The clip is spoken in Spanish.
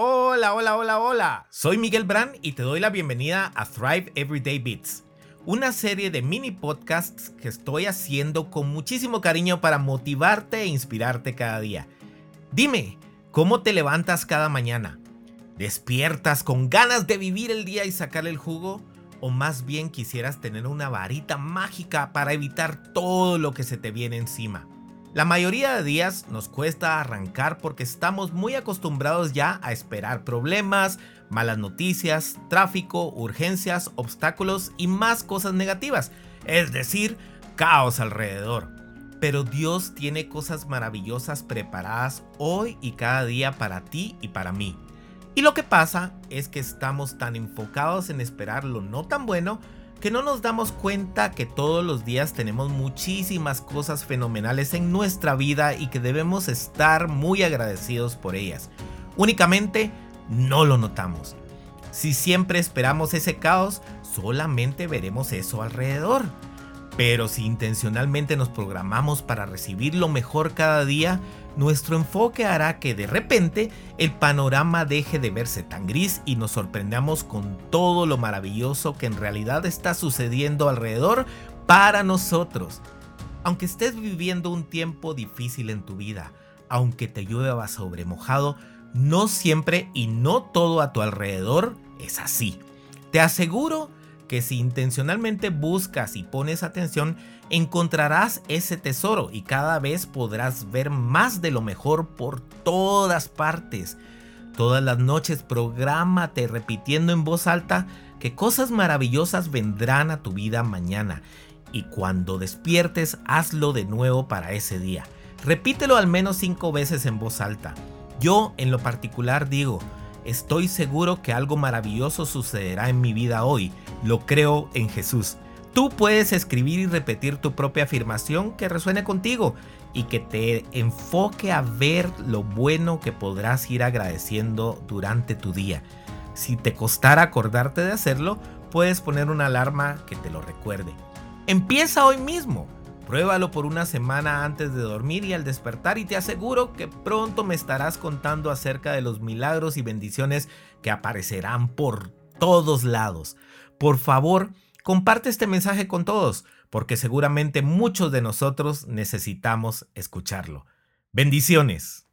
Hola, hola, hola, hola. Soy Miguel Brand y te doy la bienvenida a Thrive Everyday Beats, una serie de mini podcasts que estoy haciendo con muchísimo cariño para motivarte e inspirarte cada día. Dime, ¿cómo te levantas cada mañana? ¿Despiertas con ganas de vivir el día y sacarle el jugo? ¿O más bien quisieras tener una varita mágica para evitar todo lo que se te viene encima? La mayoría de días nos cuesta arrancar porque estamos muy acostumbrados ya a esperar problemas, malas noticias, tráfico, urgencias, obstáculos y más cosas negativas, es decir, caos alrededor. Pero Dios tiene cosas maravillosas preparadas hoy y cada día para ti y para mí. Y lo que pasa es que estamos tan enfocados en esperar lo no tan bueno que no nos damos cuenta que todos los días tenemos muchísimas cosas fenomenales en nuestra vida y que debemos estar muy agradecidos por ellas. Únicamente no lo notamos. Si siempre esperamos ese caos, solamente veremos eso alrededor. Pero si intencionalmente nos programamos para recibir lo mejor cada día, nuestro enfoque hará que de repente el panorama deje de verse tan gris y nos sorprendamos con todo lo maravilloso que en realidad está sucediendo alrededor para nosotros. Aunque estés viviendo un tiempo difícil en tu vida, aunque te llueva sobre mojado, no siempre y no todo a tu alrededor es así. Te aseguro que si intencionalmente buscas y pones atención, encontrarás ese tesoro y cada vez podrás ver más de lo mejor por todas partes. Todas las noches prográmate repitiendo en voz alta que cosas maravillosas vendrán a tu vida mañana y cuando despiertes hazlo de nuevo para ese día. Repítelo al menos cinco veces en voz alta. Yo en lo particular digo, estoy seguro que algo maravilloso sucederá en mi vida hoy. Lo creo en Jesús. Tú puedes escribir y repetir tu propia afirmación que resuene contigo y que te enfoque a ver lo bueno que podrás ir agradeciendo durante tu día. Si te costara acordarte de hacerlo, puedes poner una alarma que te lo recuerde. Empieza hoy mismo. Pruébalo por una semana antes de dormir y al despertar y te aseguro que pronto me estarás contando acerca de los milagros y bendiciones que aparecerán por todos lados. Por favor, Comparte este mensaje con todos, porque seguramente muchos de nosotros necesitamos escucharlo. Bendiciones.